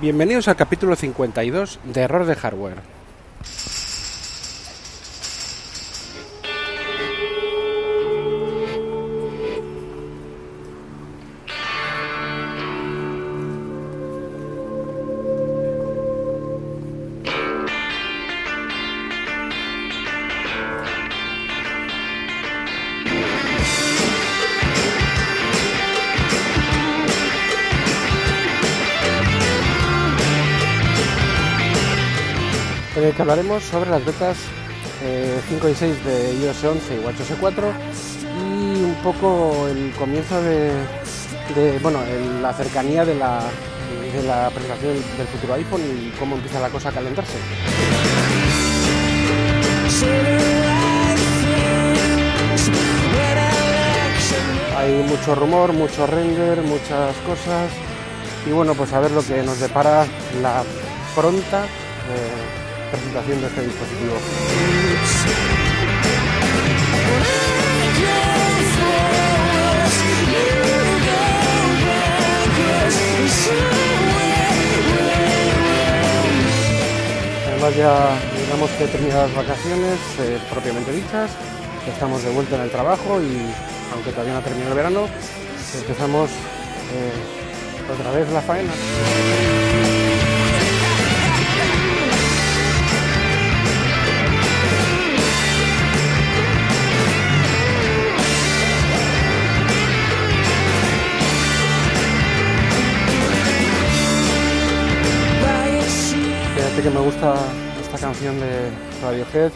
Bienvenidos al capítulo 52 de Error de Hardware. Hablaremos sobre las betas eh, 5 y 6 de iOS 11 y WatchOS 4 y un poco el comienzo de, bueno, la cercanía de la, de la presentación del futuro iPhone y cómo empieza la cosa a calentarse. Hay mucho rumor, mucho render, muchas cosas y bueno, pues a ver lo que nos depara la pronta eh, presentación de este dispositivo. Además ya digamos que he terminado las vacaciones eh, propiamente dichas, estamos de vuelta en el trabajo y aunque todavía no ha terminado el verano, empezamos eh, otra vez la faena. Que me gusta esta canción de Radiohead,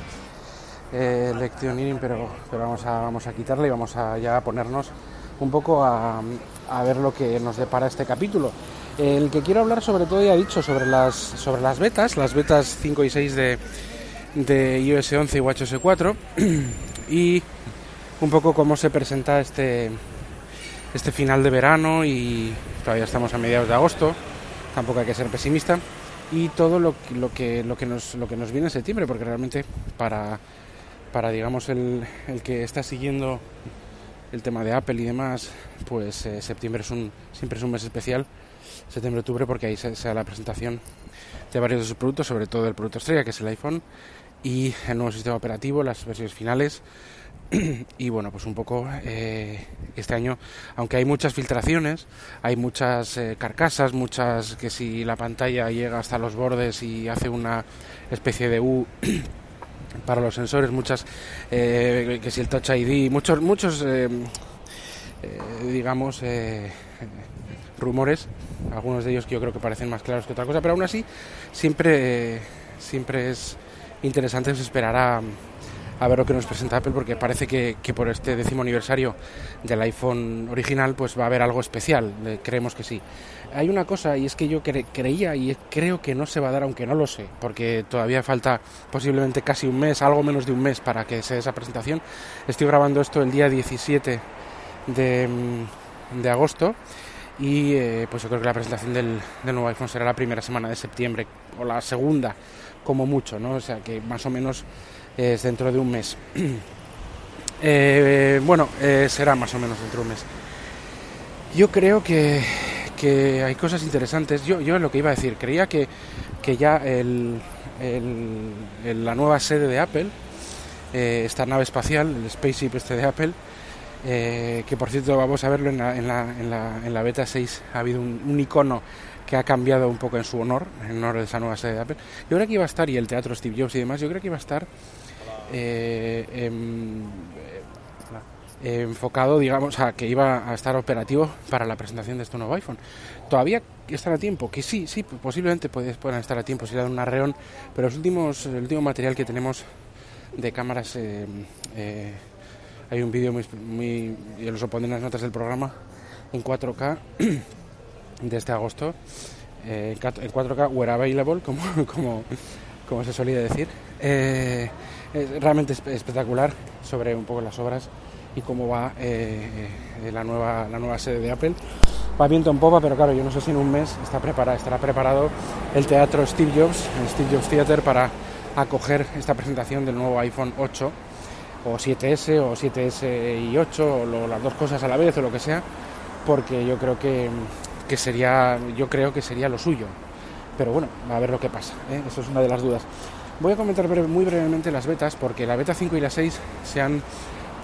eh, Lectioning, pero, pero vamos, a, vamos a quitarla y vamos a ya ponernos un poco a, a ver lo que nos depara este capítulo. El que quiero hablar sobre todo, ya he dicho, sobre las, sobre las betas, las betas 5 y 6 de, de iOS 11 y WatchOS 4 y un poco cómo se presenta este, este final de verano y todavía estamos a mediados de agosto, tampoco hay que ser pesimista y todo lo, lo que lo que nos lo que nos viene en septiembre porque realmente para para digamos el, el que está siguiendo el tema de Apple y demás pues eh, septiembre es un siempre es un mes especial septiembre octubre porque ahí se, se da la presentación de varios de sus productos sobre todo el producto estrella que es el iPhone y el nuevo sistema operativo las versiones finales. Y bueno, pues un poco eh, este año, aunque hay muchas filtraciones, hay muchas eh, carcasas, muchas que si la pantalla llega hasta los bordes y hace una especie de U para los sensores, muchas eh, que si el Touch ID, muchos muchos eh, eh, digamos eh, rumores, algunos de ellos que yo creo que parecen más claros que otra cosa, pero aún así siempre siempre es interesante esperar a a ver lo que nos presenta Apple porque parece que, que por este décimo aniversario del iPhone original pues va a haber algo especial, eh, creemos que sí. Hay una cosa y es que yo cre- creía y creo que no se va a dar aunque no lo sé, porque todavía falta posiblemente casi un mes, algo menos de un mes para que se dé esa presentación. Estoy grabando esto el día 17 de, de agosto y eh, pues yo creo que la presentación del, del nuevo iPhone será la primera semana de septiembre o la segunda como mucho, ¿no? O sea que más o menos es dentro de un mes. Eh, bueno, eh, será más o menos dentro de un mes. Yo creo que, que hay cosas interesantes. Yo, yo lo que iba a decir, creía que, que ya el, el- la nueva sede de Apple, eh, esta nave espacial, el Spaceship este de Apple, eh, que por cierto vamos a verlo en la, en la, en la, en la beta 6, ha habido un icono que ha cambiado un poco en su honor, en honor de esa nueva sede de Apple. Yo creo que iba a estar, y el teatro Steve Jobs y demás, yo creo que iba a estar eh, em, eh, enfocado, digamos, a que iba a estar operativo para la presentación de este nuevo iPhone. Todavía están a tiempo, que sí, sí, posiblemente puedan estar a tiempo si le dan un arreón, pero los últimos, el último material que tenemos de cámaras, eh, hay un vídeo muy, muy, y os lo pondré en las notas del programa, en 4K de este agosto, eh, en 4K were available, como, se solía decir. Eh, es realmente espe- espectacular sobre un poco las obras y cómo va eh, eh, la, nueva, la nueva sede de Apple. Va viento en popa, pero claro, yo no sé si en un mes está preparado, estará preparado el teatro Steve Jobs, el Steve Jobs Theater, para acoger esta presentación del nuevo iPhone 8 o 7S o 7S y 8 o las dos cosas a la vez o lo que sea, porque yo creo que, que sería yo creo que sería lo suyo. pero bueno, a ver lo que pasa, ¿eh? eso es una de las dudas. Voy a comentar muy brevemente las betas, porque la beta 5 y la 6 se han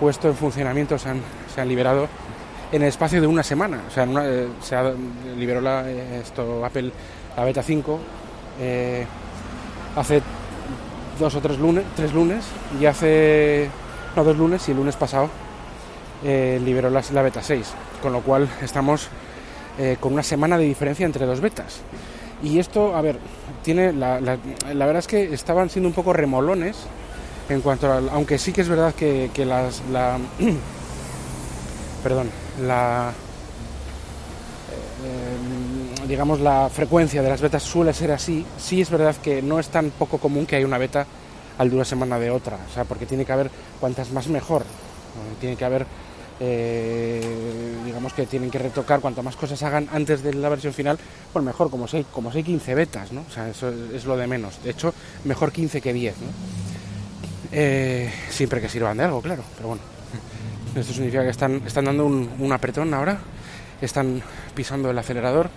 puesto en funcionamiento, se han, se han liberado en el espacio de una semana. O sea, eh, se ha, liberó la, eh, esto, Apple la beta 5 hace dos o tres lunes, tres lunes y hace, no, dos lunes y el lunes pasado liberó la, la, beta 6, con lo cual estamos con una semana de diferencia entre dos betas. Y esto, a ver, tiene la, la, verdad es que estaban siendo un poco remolones en cuanto a, aunque sí que es verdad que, las, la, perdón, la, eh, digamos, la frecuencia de las betas suele ser así, sí es verdad que no es tan poco común que haya una beta al de una semana de otra, o sea, porque tiene que haber cuantas más mejor, tiene que haber eh, digamos que tienen que retocar cuanto más cosas hagan antes de la versión final, pues mejor, como si, como si hay 15 betas, ¿no? O sea, eso es, lo de menos. De hecho, mejor 15 que 10, ¿no? Eh, siempre que sirvan de algo, claro, pero bueno. Esto significa que están, están dando un, apretón ahora, están pisando el acelerador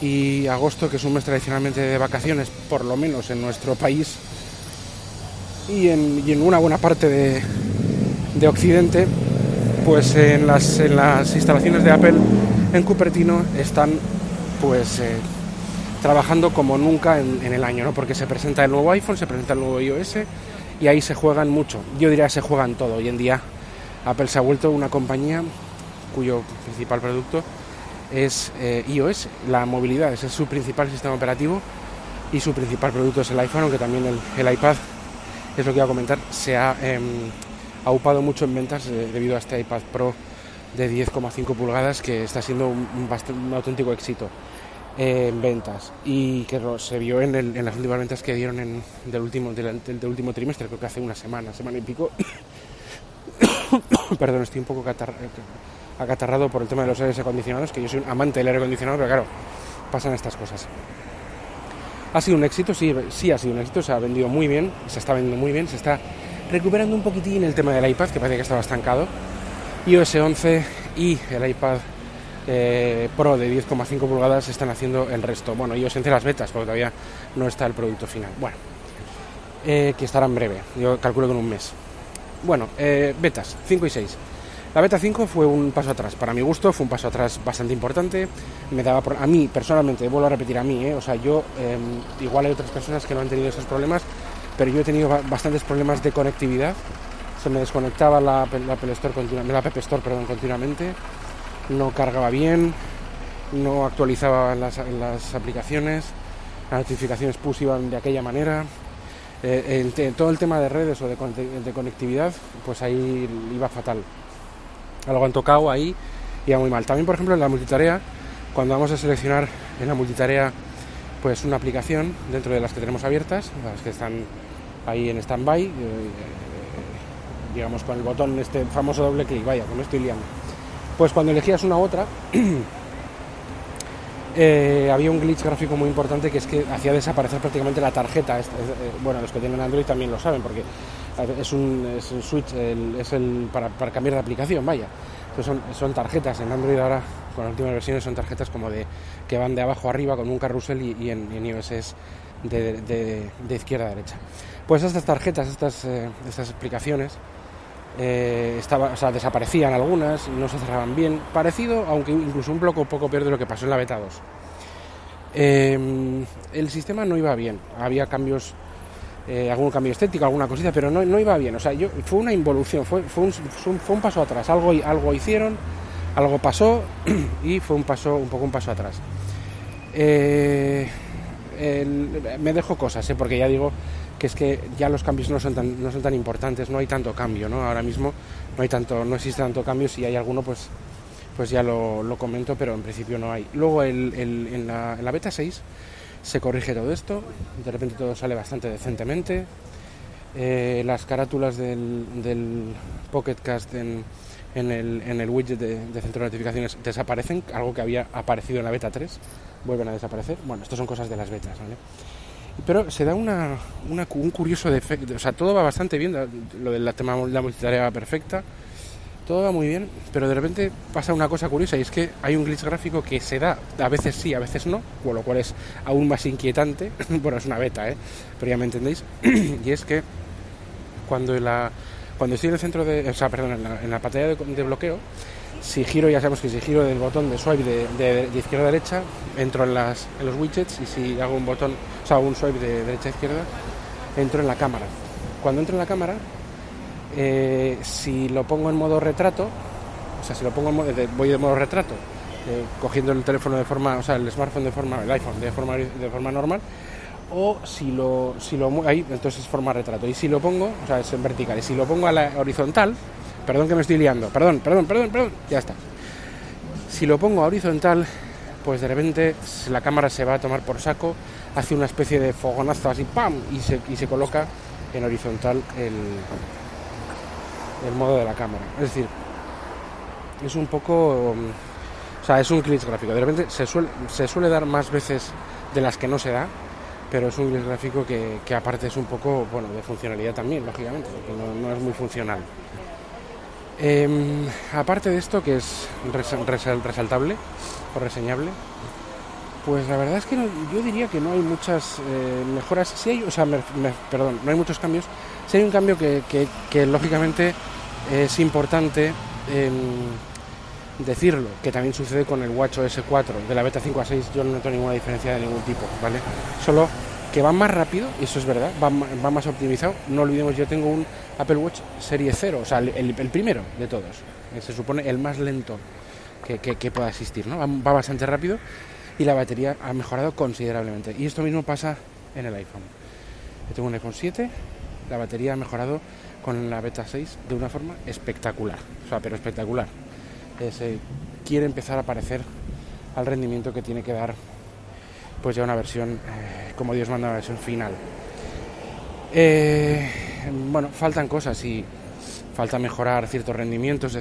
y agosto, que es un mes tradicionalmente de vacaciones, por lo menos en nuestro país y en, en una buena parte de, de Occidente, pues en las, instalaciones de Apple en Cupertino están pues eh, trabajando como nunca en, el año, ¿no? Porque se presenta el nuevo iPhone, se presenta el nuevo iOS y ahí se juegan mucho. Yo diría que se juegan todo. Hoy en día Apple se ha vuelto una compañía cuyo principal producto es eh, iOS, la movilidad, ese es su principal sistema operativo y su principal producto es el iPhone, aunque también el, iPad, es lo que iba a comentar, se ha em, ha upado mucho en ventas eh, debido a este iPad Pro de 10,5 pulgadas que está siendo un, auténtico éxito eh, en ventas y que se vio en, las últimas ventas que dieron en, del, último, del, último trimestre, creo que hace una semana, semana y pico. Perdón, estoy un poco acatarrado por el tema de los aires acondicionados, que yo soy un amante del aire acondicionado, pero claro, pasan estas cosas. Ha sido un éxito, sí, sí ha sido un éxito, se ha vendido muy bien, se está vendiendo muy bien, se está recuperando un poquitín el tema del iPad, que parece que estaba estancado. iOS 11 y el iPad eh, Pro de 10,5 pulgadas están haciendo el resto. Bueno, iOS 11 las betas, porque todavía no está el producto final. Bueno, eh, que estará en breve, yo calculo con un mes. Bueno, eh, betas 5 y 6. La beta 5 fue un paso atrás, para mi gusto fue un paso atrás bastante importante. Me daba a mí personalmente, vuelvo a repetir a mí, o sea, yo em, igual hay otras personas que no han tenido esos problemas, pero yo he tenido bastantes problemas de conectividad. Se me desconectaba la, la, Apple Store la App Store perdón, continuamente, no cargaba bien, no actualizaba las, las aplicaciones, las notificaciones push iban de aquella manera. Eh, todo el tema de redes o de, de, conectividad, pues ahí iba fatal. Algo han tocado ahí, iba muy mal. También, por ejemplo, en la multitarea, cuando vamos a seleccionar en la multitarea pues una aplicación dentro de las que tenemos abiertas, las que están ahí en stand-by, eh, digamos con el botón, este famoso doble clic, vaya, que me estoy liando. Pues cuando elegías una u otra, eh, había un glitch gráfico muy importante que es que hacía desaparecer prácticamente la tarjeta. Eh, bueno, los que tienen Android también lo saben porque es un, es un switch, es el para, para, cambiar de aplicación, vaya. son, son tarjetas en Android ahora, con las últimas versiones son tarjetas como de que van de abajo a arriba con un carrusel y, en, en, iOS es de, de, de izquierda a derecha. Pues estas tarjetas, estas, eh, estas explicaciones, eh, estaba, o sea, desaparecían algunas, no se cerraban bien, parecido, aunque incluso un poco, poco peor de lo que pasó en la beta 2. Em, el sistema no iba bien, había cambios, eh, algún cambio estético, alguna cosita, pero no, no, iba bien, o sea, yo, fue una involución, fue, fue, un, fue un paso atrás, algo, algo hicieron, algo pasó y fue un paso, un poco un paso atrás. me dejo cosas, porque ya digo que es que ya los cambios no son tan, no son tan importantes, no hay tanto cambio, ¿no? Ahora mismo no hay tanto, no existe tanto cambio, si hay alguno pues, pues ya lo, lo comento, pero en principio no hay. Luego el, el, en, la, en, la, beta 6 se corrige todo esto, de repente todo sale bastante decentemente, eh, las carátulas del, del Pocket Cast en, en, el, en el widget de, de centro de notificaciones desaparecen, algo que había aparecido en la beta 3, vuelven a desaparecer. Bueno, esto son cosas de las betas, ¿vale? Pero se da una, un curioso defecto, o sea, todo va bastante bien, lo del tema de la multitarea va perfecta, todo va muy bien, pero de repente pasa una cosa curiosa y es que hay un glitch gráfico que se da, a veces sí, a veces no, con lo cual es aún más inquietante. bueno, es una beta, ¿eh? pero ya me entendéis. y es que cuando, la, cuando estoy en el centro de, o sea, perdón, en la, pantalla de, bloqueo, si giro, ya sabemos que si giro del botón de swipe de, izquierda a derecha, entro en, las, en los widgets y si hago un botón, o sea, un swipe de derecha a izquierda, entro en la cámara. Cuando entro en la cámara, eh, si lo pongo en modo retrato, o sea, si lo pongo en modo, voy de modo retrato, eh, cogiendo el teléfono de forma, o sea, el smartphone de forma, el iPhone de forma, de forma normal, o si lo, si lo ahí, entonces es forma retrato. Y si lo pongo, o sea, es en vertical, y si lo pongo a la horizontal, perdón que me estoy liando, perdón, perdón, perdón, perdón, ya está. Si lo pongo a horizontal, pues de repente la cámara se va a tomar por saco, hace una especie de fogonazo así, ¡pam! y se, y se coloca en horizontal el, el modo de la cámara. Es decir, es un poco... O sea, es un glitch gráfico. De repente se suele, se suele dar más veces de las que no se da, pero es un glitch gráfico que, que aparte es un poco, bueno, de funcionalidad también, lógicamente, porque no, es muy funcional. Em, aparte de esto, que es resaltable o reseñable, pues la verdad es que yo diría que no hay muchas eh, mejoras. Sí hay, o sea, perdón, no hay muchos cambios. Sí hay un cambio que, lógicamente es importante decirlo, que también sucede con el Watch OS 4, de la beta 5 a 6 yo no noto ninguna diferencia de ningún tipo, ¿vale? Solo que va más rápido, y eso es verdad, va, más optimizado. No olvidemos, yo tengo un Apple Watch Serie 0, o sea, el, primero de todos, se supone el más lento que, pueda existir, ¿no? Va, bastante rápido y la batería ha mejorado considerablemente. Y esto mismo pasa en el iPhone. Yo tengo un iPhone 7, la batería ha mejorado con la beta 6 de una forma espectacular, o sea, pero espectacular. se quiere empezar a parecer al rendimiento que tiene que dar pues ya una versión, eh, como Dios manda, una versión final. Eh, bueno, faltan cosas y falta mejorar ciertos rendimientos,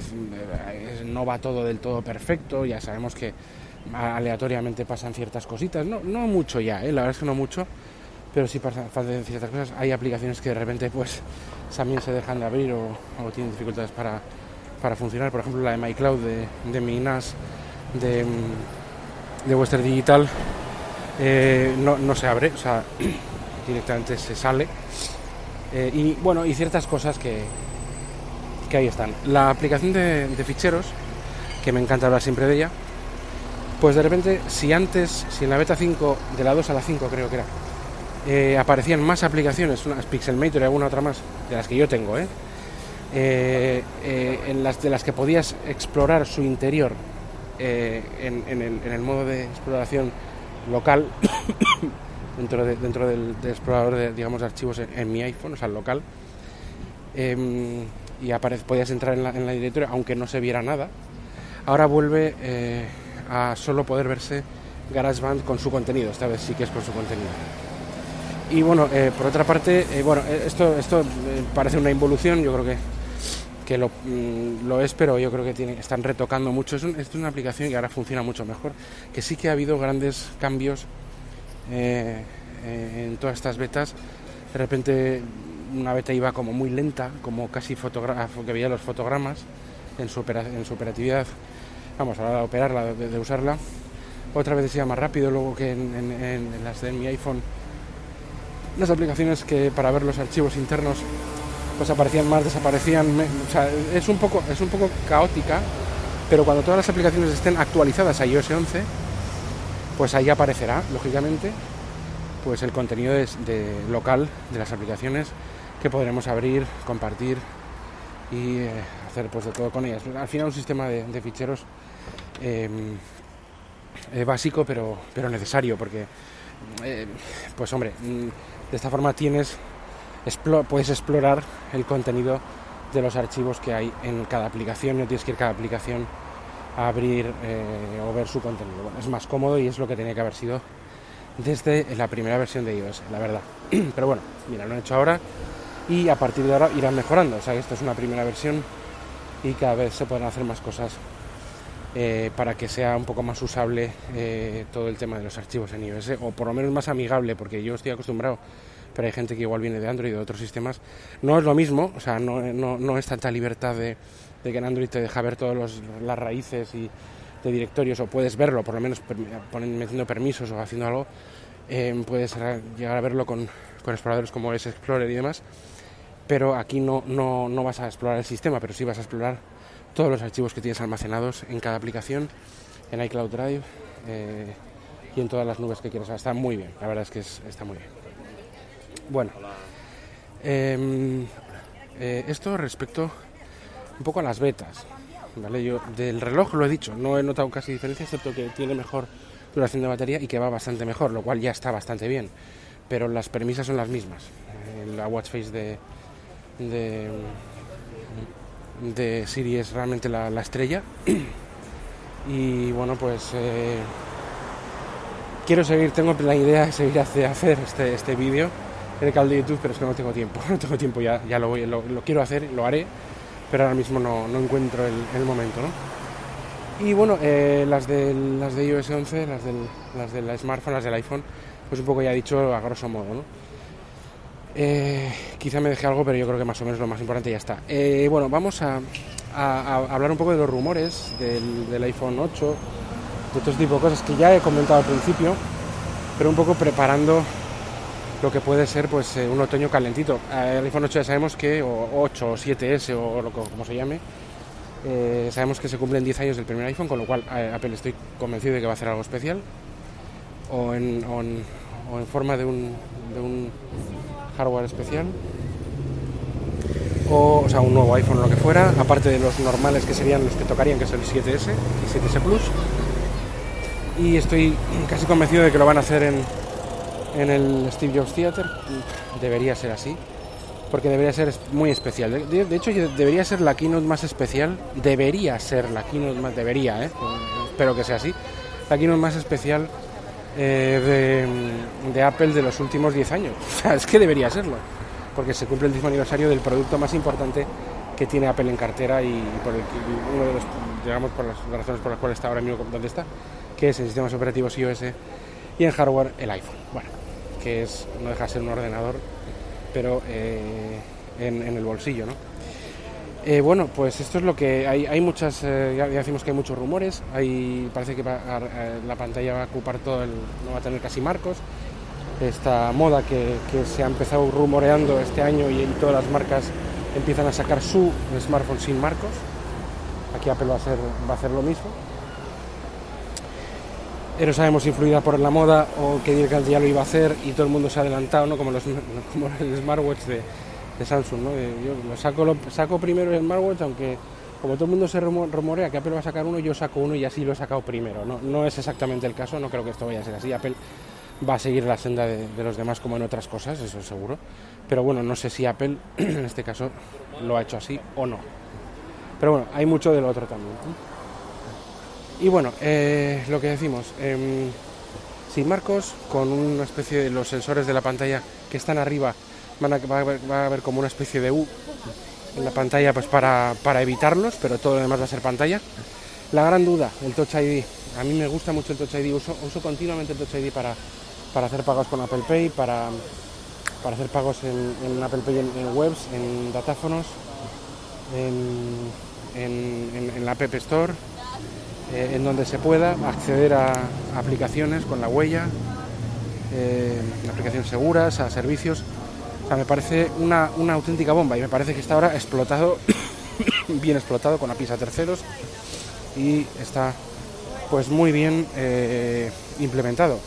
no va todo del todo perfecto, ya sabemos que aleatoriamente pasan ciertas cositas, no, no mucho ya, ¿eh? la verdad es que no mucho, pero sí faltan ciertas cosas. Hay aplicaciones que de repente pues también se dejan de abrir o, tienen dificultades para, funcionar. Por ejemplo, la de MyCloud de, de mi de, de Western Digital eh, no, se abre, o sea, directamente se sale. Eh, y bueno, y ciertas cosas que, que ahí están. La aplicación de, ficheros, que me encanta hablar siempre de ella, pues de repente, si antes, si en la beta 5, de la 2 a la 5 creo que era, eh, aparecían más aplicaciones, unas Pixelmator y alguna otra más, de las que yo tengo, ¿eh? Eh, en las de las que podías explorar su interior en, el, modo de exploración local, dentro, de, dentro del, explorador de, digamos, archivos en, mi iPhone, o sea, local, em, y podías entrar en la, en la directoria aunque no se viera nada. Ahora vuelve a solo poder verse GarageBand con su contenido, esta vez sí que es con su contenido. Y bueno, eh, por otra parte, eh, bueno, eh, esto, esto parece una involución, yo creo que, que lo, mm, lo, es, pero yo creo que tiene, están retocando mucho. Es, es, una aplicación que ahora funciona mucho mejor, que sí que ha habido grandes cambios en todas estas betas. De repente una beta iba como muy lenta, como casi fotógrafo que veía los fotogramas en su, en su operatividad. Vamos, a operarla, de, usarla. Otra vez decía más rápido, luego que en, las de mi iPhone las aplicaciones que para ver los archivos internos pues aparecían más, desaparecían, o sea, es un poco es un poco caótica, pero cuando todas las aplicaciones estén actualizadas a iOS 11, pues ahí aparecerá, lógicamente, pues el contenido de, local de las aplicaciones que podremos abrir, compartir y eh, hacer pues de todo con ellas. Al final un sistema de, ficheros em, eh, básico pero, pero necesario porque eh, pues hombre mm, de esta forma tienes, puedes explorar el contenido de los archivos que hay en cada aplicación, no tienes que ir cada aplicación a abrir eh, o ver su contenido. Es más cómodo y es lo que tenía que haber sido desde la primera versión de iOS, la verdad. Pero bueno, mira, lo han hecho ahora y a partir de ahora irán mejorando. O sea, esto es una primera versión y cada vez se pueden hacer más cosas eh, para que sea un poco más usable eh, todo el tema de los archivos en iOS, o por lo menos más amigable, porque yo estoy acostumbrado, pero hay gente que igual viene de Android y de otros sistemas. No es lo mismo, o sea, no, no, no es tanta libertad de, de, que en Android te deja ver todas las raíces y de directorios, o puedes verlo, por lo menos metiendo permisos o haciendo algo, eh, puedes llegar a verlo con, con exploradores como es Explorer y demás, pero aquí no, no, no vas a explorar el sistema, pero sí vas a explorar todos los archivos que tienes almacenados en cada aplicación, en iCloud Drive eh, y en todas las nubes que quieras. está muy bien, la verdad es que está muy bien. Bueno, em, eh, esto respecto un poco a las betas. ¿vale? Yo del reloj lo he dicho, no he notado casi diferencia, excepto que tiene mejor duración de batería y que va bastante mejor, lo cual ya está bastante bien. Pero las premisas son las mismas. La watch face de, de de Siri es realmente la, estrella. y bueno, pues eh, quiero seguir, tengo la idea de seguir hacer, hacer este, este vídeo en el canal de YouTube, pero es que no tengo tiempo, no tengo tiempo, ya, ya lo, voy, lo, quiero hacer, lo haré, pero ahora mismo no, no encuentro el, momento, ¿no? Y bueno, eh, las, de, las de iOS 11, las del, las del smartphone, las del iPhone, pues un poco ya he dicho a grosso modo, ¿no? Eh, quizá me deje algo, pero yo creo que más o menos lo más importante ya está. Eh, bueno, vamos a, hablar un poco de los rumores del, iPhone 8, de todo tipo de cosas que ya he comentado al principio, pero un poco preparando lo que puede ser pues eh, un otoño calentito. el iPhone 8 ya sabemos que, o 8 o 7S o lo como se llame, sabemos que se cumplen 10 años del primer iPhone, con lo cual Apple estoy convencido de que va a hacer algo especial, o en, o en, forma de un hardware especial o, o sea, un nuevo iPhone o lo que fuera, aparte de los normales que serían los que tocarían, que es el 7S y 7S Plus. Y estoy casi convencido de que lo van a hacer en, en el Steve Jobs Theater. Debería ser así, porque debería ser muy especial. De, hecho, debería ser la keynote más especial. Debería ser la keynote más. Debería, ¿eh? espero que sea así. La keynote más especial eh, de, Apple de los últimos 10 años. Es que debería serlo, porque se cumple el décimo aniversario del producto más importante que tiene Apple en cartera y por el, uno de los, digamos, por las razones por las cuales está ahora mismo donde está, que es el sistema operativo iOS y en hardware el iPhone. Bueno, que es no deja de ser un ordenador, pero eh, en, en el bolsillo, ¿no? Eh, bueno, pues esto es lo que hay. Hay muchas, eh, ya, decimos que hay muchos rumores. Hay, parece que eh, la pantalla va a ocupar todo el, no va a tener casi marcos. Esta moda que, se ha empezado rumoreando este año y, todas las marcas empiezan a sacar su smartphone sin marcos. Aquí Apple va a hacer, va a hacer lo mismo. Pero sabemos influida por la moda o que directamente ya lo iba a hacer y todo el mundo se ha adelantado, ¿no? Como, los, como el smartwatch de, de Samsung, ¿no? Yo lo saco, lo, saco primero el smartwatch, aunque como todo el mundo se rumorea que Apple va a sacar uno, yo saco uno y así lo he sacado primero. No, es exactamente el caso, no creo que esto vaya a ser así. Apple va a seguir la senda de, los demás como en otras cosas, eso seguro. Pero bueno, no sé si Apple en este caso lo ha hecho así o no. Pero bueno, hay mucho del otro también. Y bueno, eh, lo que decimos, em, sin marcos, con una especie de los sensores de la pantalla que están arriba va, a haber, como una especie de U en la pantalla pues para, para evitarlos, pero todo lo demás va a ser pantalla. La gran duda, el Touch ID. A mí me gusta mucho el Touch ID, uso, uso continuamente el Touch ID para, para hacer pagos con Apple Pay, para, para hacer pagos en, Apple Pay en, webs, en datáfonos, en, en, la App Store, eh, en donde se pueda acceder a aplicaciones con la huella, eh, aplicaciones seguras, a servicios me parece una, auténtica bomba y me parece que está ahora explotado, bien explotado con APIs a terceros y está pues muy bien eh, implementado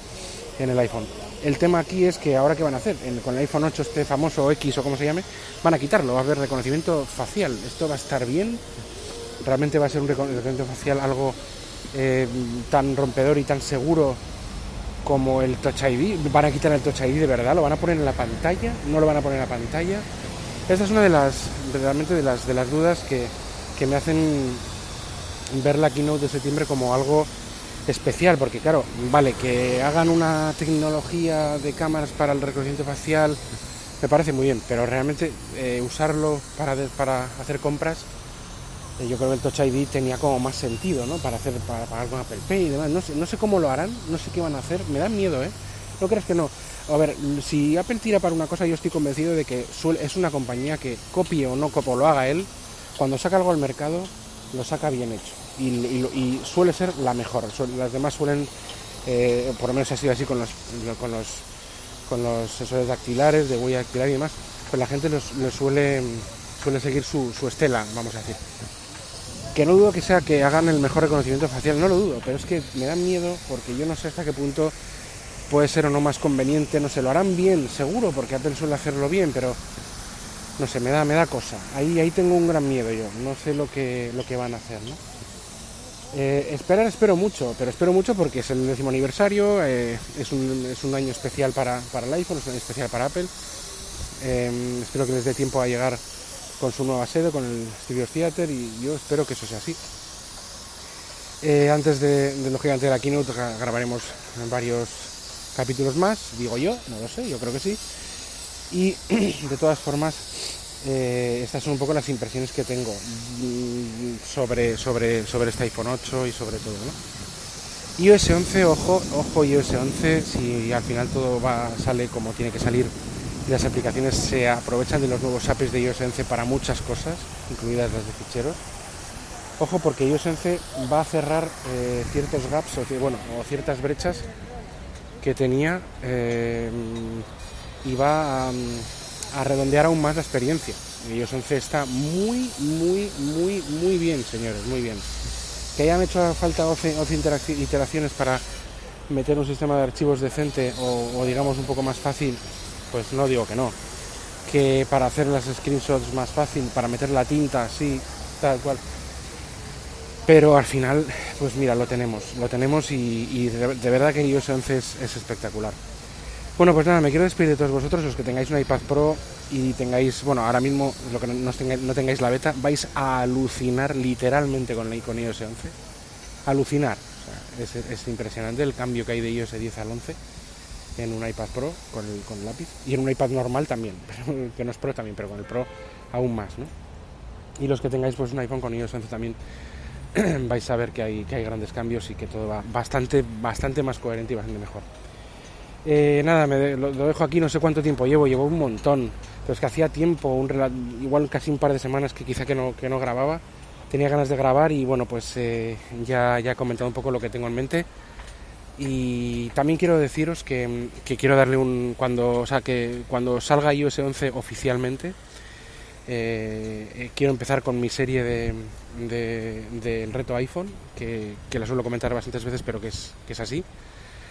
en el iPhone. El tema aquí es que ahora qué van a hacer, con el iPhone 8 este famoso X o como se llame, van a quitarlo, va a haber reconocimiento facial. Esto va a estar bien, realmente va a ser un reconocimiento facial algo eh, tan rompedor y tan seguro como el Touch ID. Van a quitar el Touch ID de verdad, lo van a poner en la pantalla, no lo van a poner en la pantalla. Esta es una de las, realmente de las, de las dudas que, que me hacen ver la keynote de septiembre como algo especial, porque claro, vale, que hagan una tecnología de cámaras para el reconocimiento facial, me parece muy bien, pero realmente eh, usarlo para, para hacer compras yo creo que el Touch ID tenía como más sentido, ¿no? Para hacer, para pagar con Apple Pay y demás. No sé, no sé cómo lo harán, no sé qué van a hacer. Me da miedo, ¿eh? No crees que no. A ver, si Apple tira para una cosa, yo estoy convencido de que es una compañía que copie o no copie, lo haga él, cuando saca algo al mercado, lo saca bien hecho. Y, suele ser la mejor. Las demás suelen, eh, por lo menos ha sido así con los, con los, con los sensores dactilares, de huella dactilar y demás, pues la gente los, suele, suele seguir su estela, vamos a decir. Que no dudo que sea que hagan el mejor reconocimiento facial, no lo dudo, pero es que me da miedo porque yo no sé hasta qué punto puede ser o no más conveniente, no sé, lo harán bien, seguro, porque Apple suele hacerlo bien, pero no sé, me da, me da cosa. Ahí, ahí tengo un gran miedo yo, no sé lo que, lo que van a hacer, ¿no? Eh, esperar espero mucho, pero espero mucho porque es el décimo aniversario, eh, es, un, es, un, año especial para, para, el iPhone, es un año especial para Apple. Eh, espero que les dé tiempo a llegar con su nueva sede, con el Studio Theater, y yo espero que eso sea así. Eh, antes de, de, lógicamente, de la keynote grabaremos varios capítulos más, digo yo, no lo sé, yo creo que sí. Y de todas formas, eh, estas son un poco las impresiones que tengo mm, sobre, sobre, sobre este iPhone 8 y sobre todo. ¿no? iOS 11, ojo, ojo iOS 11, si al final todo va, sale como tiene que salir las aplicaciones se aprovechan de los nuevos APIs de iOS 11 para muchas cosas, incluidas las de ficheros. Ojo porque iOS 11 va a cerrar eh, ciertos gaps o, bueno, o ciertas brechas que tenía eh, y va a, redondear aún más la experiencia. iOS 11 está muy, muy, muy, muy bien, señores, muy bien. Que hayan hecho falta 11, iteraciones para meter un sistema de archivos decente o digamos un poco más fácil pues no digo que no. Que para hacer las screenshots más fácil, para meter la tinta así, tal cual. Pero al final, pues mira, lo tenemos, lo tenemos y, de, verdad que iOS 11 es, espectacular. Bueno, pues nada, me quiero despedir de todos vosotros, los que tengáis un iPad Pro y tengáis, bueno, ahora mismo lo que no, tengáis, la beta, vais a alucinar literalmente con, la, con iOS 11. Alucinar. es, es impresionante el cambio que hay de iOS 10 al 11 en un iPad Pro con el, con lápiz y en un iPad normal también, pero, que no es Pro también, pero con el Pro aún más, ¿no? Y los que tengáis pues un iPhone con iOS 11 también vais a ver que hay, que hay grandes cambios y que todo va bastante, bastante más coherente y bastante mejor. Eh, nada, me lo, dejo aquí, no sé cuánto tiempo llevo, llevo un montón, pero es que hacía tiempo, un, igual casi un par de semanas que quizá que no, que no grababa, tenía ganas de grabar y bueno, pues eh, ya, ya he comentado un poco lo que tengo en mente. Y también quiero deciros que, quiero darle un. Cuando, o sea, que cuando salga iOS 11 oficialmente, eh, eh, quiero empezar con mi serie de, del reto iPhone, que, que, la suelo comentar bastantes veces, pero que es, que es así.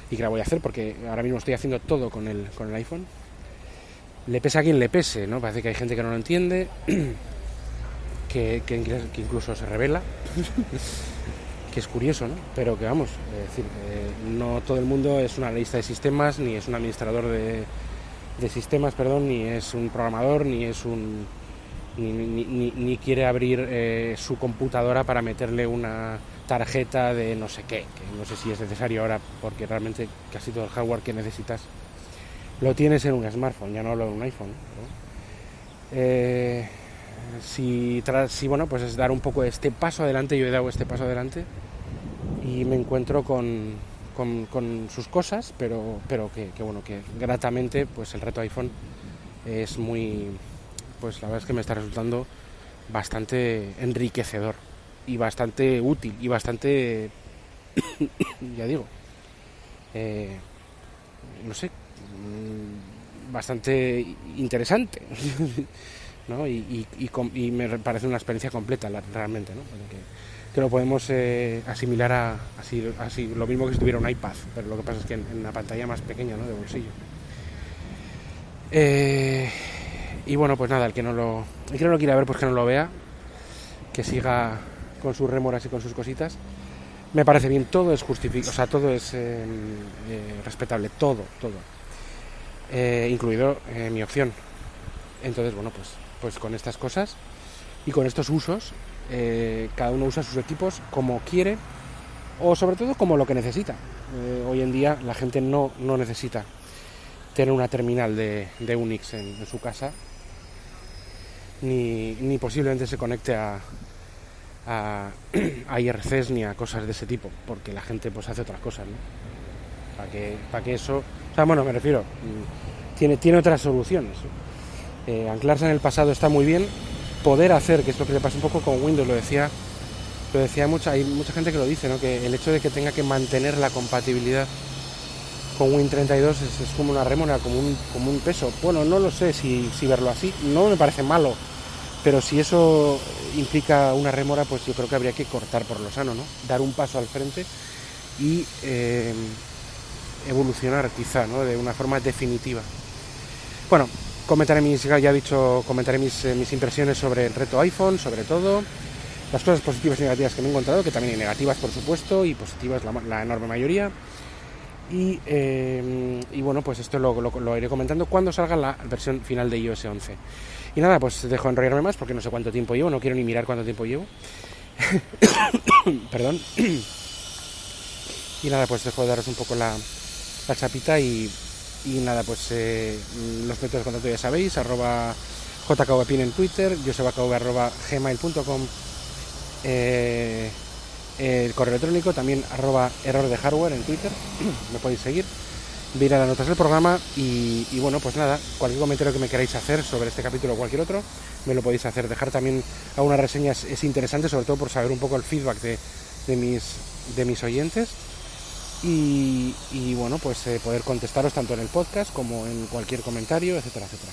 Y que la voy a hacer porque ahora mismo estoy haciendo todo con el, con el iPhone. Le pese a quien le pese, ¿no? Parece que hay gente que no lo entiende, que, que incluso se revela. que es curioso, ¿no? Pero que vamos, es decir, eh, no todo el mundo es un analista de sistemas, ni es un administrador de, sistemas, perdón, ni es un programador, ni es un ni, quiere abrir eh, su computadora para meterle una tarjeta de no sé qué, que no sé si es necesario ahora, porque realmente casi todo el hardware que necesitas lo tienes en un smartphone, ya no hablo de un iPhone. Eh, si, si bueno, pues es dar un poco este paso adelante, yo he dado este paso adelante y me encuentro con, con, sus cosas, pero, pero que, bueno, que gratamente pues el reto iPhone es muy, pues la verdad es que me está resultando bastante enriquecedor y bastante útil y bastante, ya digo, eh, no sé, mm, bastante interesante. Y, me parece una experiencia completa realmente, ¿no? Que, lo podemos eh, asimilar a así, lo mismo que si tuviera un iPad, pero lo que pasa es que en, una pantalla más pequeña, ¿no? De bolsillo. Eh, y bueno, pues nada, el que no lo, el que no lo quiera ver, pues que no lo vea, que siga con sus remoras y con sus cositas. Me parece bien, todo es justificado, o sea, todo es eh, respetable, todo, todo. incluido mi opción. Entonces, bueno, pues pues con estas cosas y con estos usos, eh, cada uno usa sus equipos como quiere o sobre todo como lo que necesita. Eh, hoy en día la gente no, no necesita tener una terminal de, Unix en, su casa, ni, ni, posiblemente se conecte a, a, IRCs ni a cosas de ese tipo, porque la gente pues hace otras cosas, ¿no? Para que, para que eso, o sea, bueno, me refiero, mm, tiene, tiene otras soluciones. Eh, anclarse en el pasado está muy bien, poder hacer, que es lo que le pasa un poco con Windows, lo decía, lo decía mucha, hay mucha gente que lo dice, ¿no? Que el hecho de que tenga que mantener la compatibilidad con Win32 es, es, como una rémora, como un, como un peso. Bueno, no lo sé si, verlo así, no me parece malo, pero si eso implica una rémora, pues yo creo que habría que cortar por lo sano, ¿no? Dar un paso al frente y eh, evolucionar quizá, ¿no? De una forma definitiva. Bueno, comentaré mis, ya he dicho, comentaré mis, eh, mis impresiones sobre el reto iPhone, sobre todo, las cosas positivas y negativas que me he encontrado, que también hay negativas por supuesto, y positivas la, enorme mayoría. Y, eh, y, bueno, pues esto lo, lo, lo, iré comentando cuando salga la versión final de iOS 11. Y nada, pues dejo de enrollarme más porque no sé cuánto tiempo llevo, no quiero ni mirar cuánto tiempo llevo. Perdón. y nada, pues dejo de daros un poco la, la chapita y, y, nada, pues eh, los métodos de contacto ya sabéis, arroba jkvpin en Twitter, josebakv arroba gmail.com. Eh, el correo electrónico, también arroba error de hardware en Twitter, me podéis seguir, ver a las notas del programa y, y, bueno, pues nada, cualquier comentario que me queráis hacer sobre este capítulo o cualquier otro, me lo podéis hacer. Dejar también algunas reseñas es interesante, sobre todo por saber un poco el feedback de, de mis, de mis oyentes. Y, bueno, pues eh, poder contestaros tanto en el podcast como en cualquier comentario, etcétera, etcétera.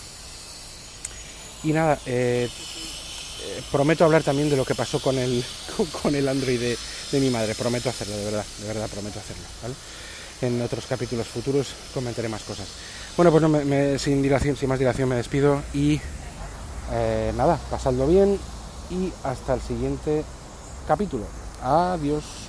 Y nada, eh, eh, prometo hablar también de lo que pasó con el, con el Android de, mi madre. Prometo hacerlo, de verdad, de verdad prometo hacerlo. ¿vale? En otros capítulos futuros comentaré más cosas. Bueno, pues no, me, sin dilación, sin más dilación me despido y nada, pasadlo bien y hasta el siguiente capítulo. Adiós.